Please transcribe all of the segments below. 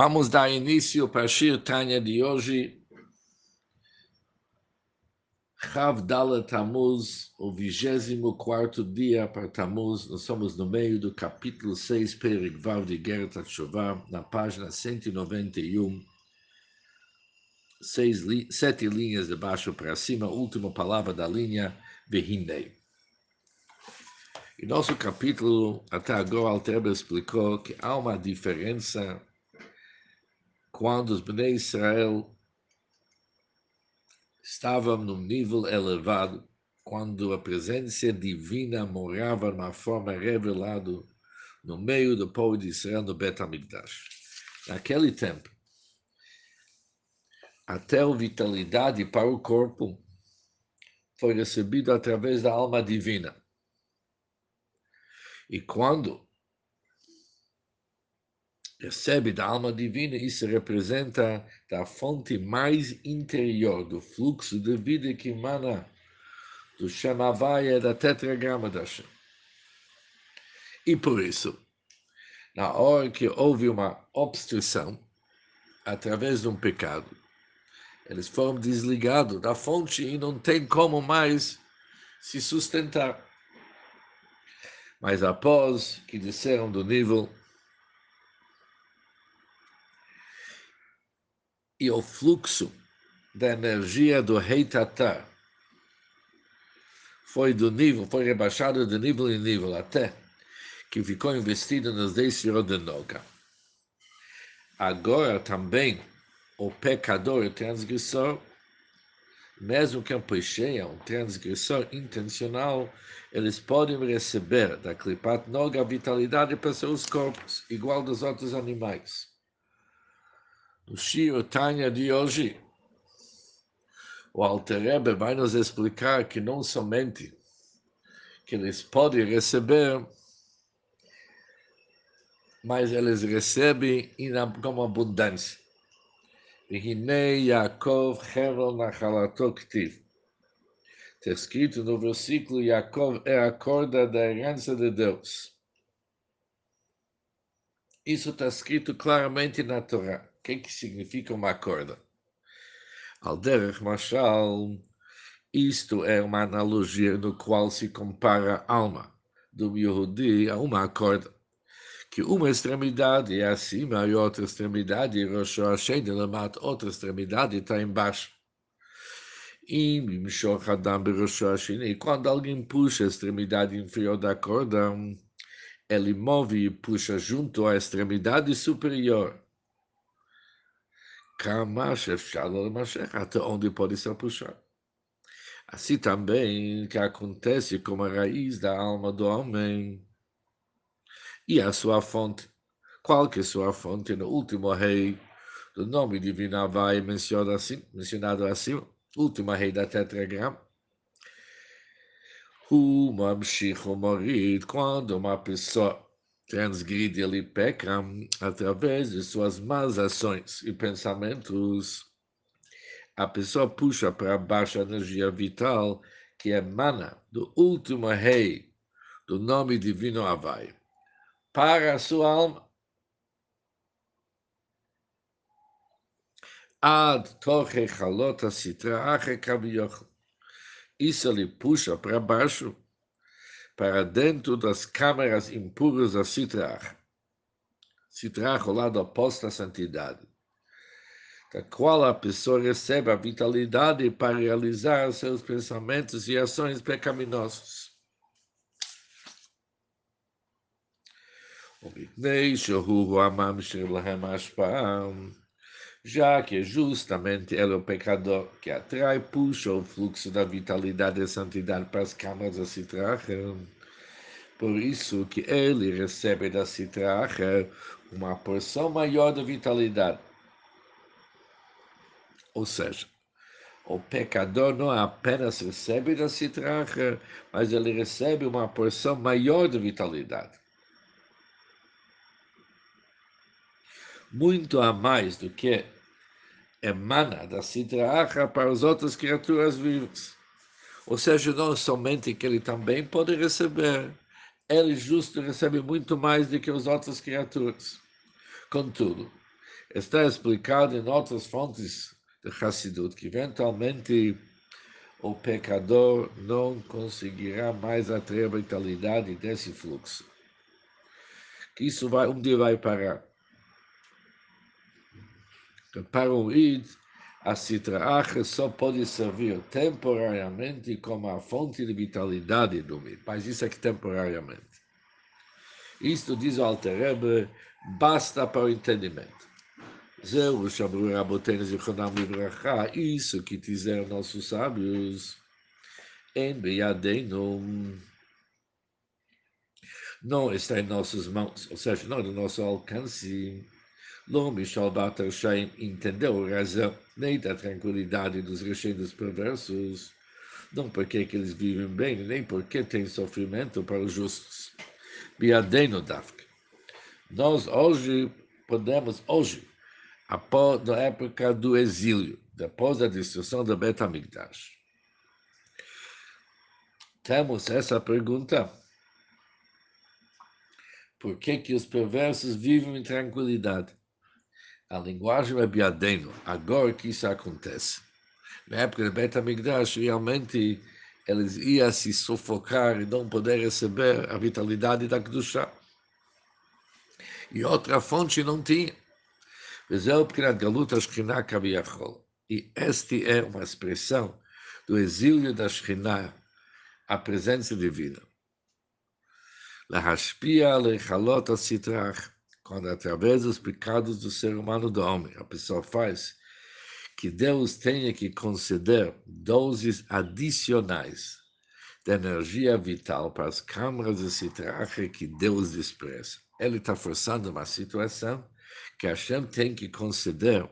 Vamos dar início para Shir Tanya de hoje. Chav Dala Tamuz, o 24 dia para Tamuz. Nós somos no meio do capítulo 6, Perik Vav de Gerta Tshuva, na página 191. Seis, sete linhas de baixo para cima, última palavra da linha, Vehinei. Em nosso capítulo, até agora, Alter explicou que há uma diferença quando os Bnei Israel estavam num nível elevado, quando a presença divina morava de uma forma revelada no meio do povo de Israel no Bet HaMikdash. Naquele tempo, até a vitalidade para o corpo foi recebida através da alma divina. E quando recebe da alma divina, isso representa da fonte mais interior do fluxo de vida que emana do Shamavaya da tetragrama da Shem. E por isso, na hora que houve uma obstrução, através de um pecado, eles foram desligados da fonte e não tem como mais se sustentar. Mas após que desceram do nível e o fluxo da energia do rei Tatar foi do nível, foi rebaixado de nível em nível até que ficou investido nos 10 de Noga. Agora também o pecador e transgressor, mesmo que um peixeia, um transgressor intencional, eles podem receber da Klipat Noga a vitalidade para seus corpos, igual dos outros animais. No Shio Tanya de hoje, o Alter Rebbe vai nos explicar que não somente que eles podem receber, mas eles recebem como abundância. Yaakov. Está escrito no versículo, Yaakov é a corda da herança de Deus. Isso está escrito claramente na Torá que, que significa uma corda? Alderech Mashal, isto é uma analogia no qual se compara a alma do Yehudi a uma corda, que uma extremidade é acima e outra extremidade, Rosh Hashem, outra extremidade está embaixo. E quando alguém puxa a extremidade inferior da corda, ele move e puxa junto à extremidade superior até onde pode ser puxado. Assim também que acontece com a raiz da alma do homem e a sua fonte. Qual que é sua fonte? No último rei do nome divino vai mencionado assim, mencionado assim, último rei da tetragrama. Morid, quando uma pessoa transgride, ele peca através de suas más ações e pensamentos. A pessoa puxa para baixo a energia vital que emana do último rei do nome divino Havai para a sua alma. Ad torre chalota sitra ache Isso ele puxa para baixo para dentro das câmaras impuras da Sitrach. Sitrach, o lado oposto à santidade, da qual a pessoa recebe a vitalidade para realizar seus pensamentos e ações pecaminosos. Já que justamente ele é o pecador que atrai, puxa o fluxo da vitalidade e santidade para as câmaras da Sitracha. Por isso que ele recebe da Sitracha uma porção maior de vitalidade. Ou seja, o pecador não apenas recebe da Sitracha, mas ele recebe uma porção maior de vitalidade. Muito a mais do que emana da Sitracha para as outras criaturas vivas. Ou seja, não somente que ele também pode receber, ele justo recebe muito mais do que as outras criaturas. Contudo, está explicado em outras fontes de Hassidut, que eventualmente o pecador não conseguirá mais atrair a vitalidade desse fluxo. Que isso vai, um dia vai parar. Para o id, a citraach só pode servir temporariamente como a fonte de vitalidade do id, mas isso é que temporariamente. Isto, diz o Alter Rebbe, basta para o entendimento. Zeu, Shabru Rabotenu Zichonam Libracha, isso que dizeram nossos sábios, em Beyadeinu, não está em nossas mãos, ou seja, não é do nosso alcance. Lo Mishal Batar Shaim entendeu a razão nem da tranquilidade dos rechenos perversos, não porque que eles vivem bem, nem porque tem sofrimento para os justos. Biadeno Dafka. Nós hoje podemos, hoje, após, na época do exílio, depois da destruição do Bet HaMikdash. Temos essa pergunta. Por que, que os perversos vivem em tranquilidade? A linguagem é biadeno, agora que isso acontece. Na época do Bet HaMikdash, realmente eles iam se sufocar e não poder receber a vitalidade da Kedushá. E outra fonte não tinha. וזהו בחינת גלות השכינה כביכול. E este é uma expressão do exílio da Shekhinah, a presença divina. Lahashpia lechalot sitrach, quando através dos pecados do ser humano do homem, a pessoa faz que Deus tenha que conceder doses adicionais de energia vital para as câmaras de citrach que Deus despreza. Ele está forçando uma situação que Hashem tem que conceder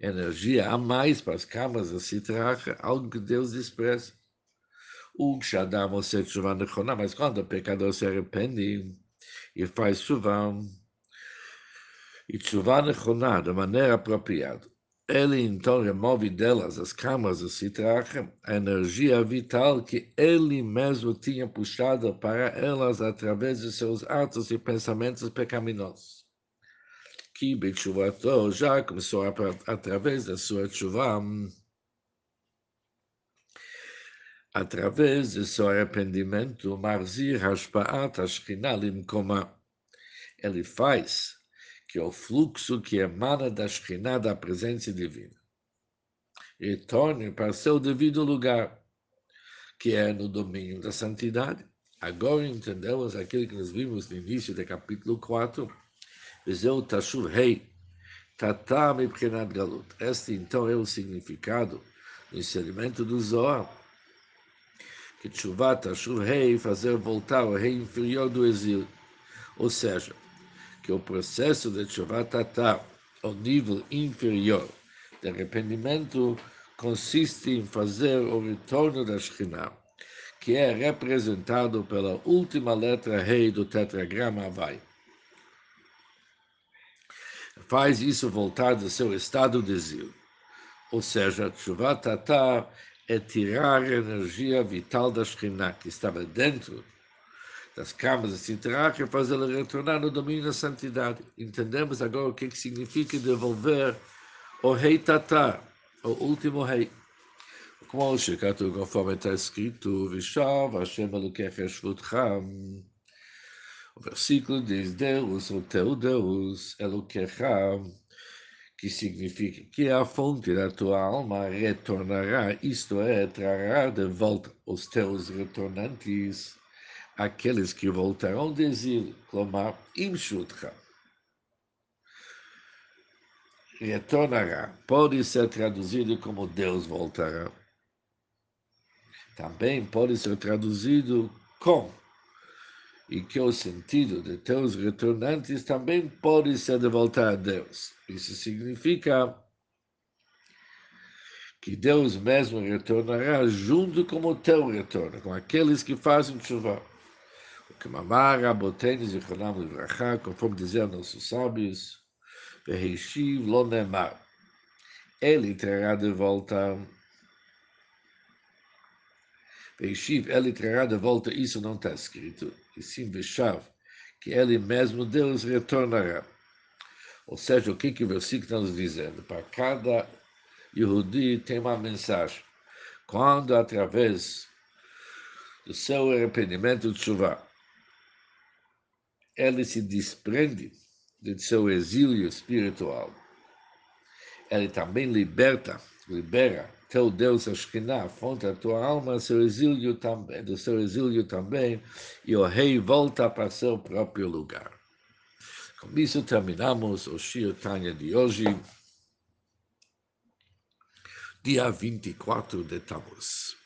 energia a mais para as camas da Sitracha, algo que Deus despreza. O mas quando o pecador se arrepende e faz chuva, e chuva nechona de maneira apropriada, ele então remove delas, as camas da Sitracha, a energia vital que ele mesmo tinha puxado para elas através de seus atos e pensamentos pecaminosos que Betchuvato já começou a, através da sua chuva, através de seu arrependimento, Marzir Hashpaat Ashkina Limkoma. Ele faz que é o fluxo que emana da Shekhinah, da presença divina. e torne para seu devido lugar, que é no domínio da santidade. Agora entendemos aquilo que nós vimos no início do capítulo 4. Vezeu Tashuv Rei, Tatame e Galut. Este, então, é o significado do ensinamento do Zohar. Que Tshuvat Tashuv Rei, fazer voltar o rei inferior do exílio. Ou seja, que o processo de Tchuvá Tatá, ao nível inferior de arrependimento, consiste em fazer o retorno da Shekhinah, que é representado pela última letra rei do tetragrama Havai faz isso voltar do seu estado de exílio. Ou seja, Tshuvat Tatar é tirar a energia vital da Shekhinah, que estava dentro das camas se assim, terá para fazê-la retornar no domínio da santidade. Entendemos agora o que é significa devolver o rei Tatar, o último rei. Como o shikatu conforme está escrito, Vishav Hashem Elokech Eshvutcham. O versículo diz, Deus, o teu Deus, Elokecham, que significa que a fonte da tua alma retornará, isto é, trará de volta os teus retornantes aqueles que voltarão de exílio, clamar imshutra. Retornará, pode ser traduzido como Deus voltará. Também pode ser traduzido com e que o sentido de teus retornantes também pode ser de voltar a Deus. Isso significa que Deus mesmo retornará junto com o teu retorno, com aqueles que fazem chuva. O que mamara, botenes e ronam livrachá, conforme diziam nossos sábios, Vehishiv lo nemar. Ele trará de volta Beishiv, ele trará de volta, isso não está escrito, e sim Beshav, que ele mesmo, Deus, retornará. Ou seja, o que, que o versículo está nos dizendo? Para cada Yehudi tem uma mensagem. Quando, através do seu arrependimento de chuva, ele se desprende de seu exílio espiritual, ele também liberta, libera teu Deus Ashkinah, fonte da tua alma, seu exílio também, do seu exílio também, e o rei volta para seu próprio lugar. Com isso terminamos o Shir Tanya de hoje, dia 24 de Tammuz.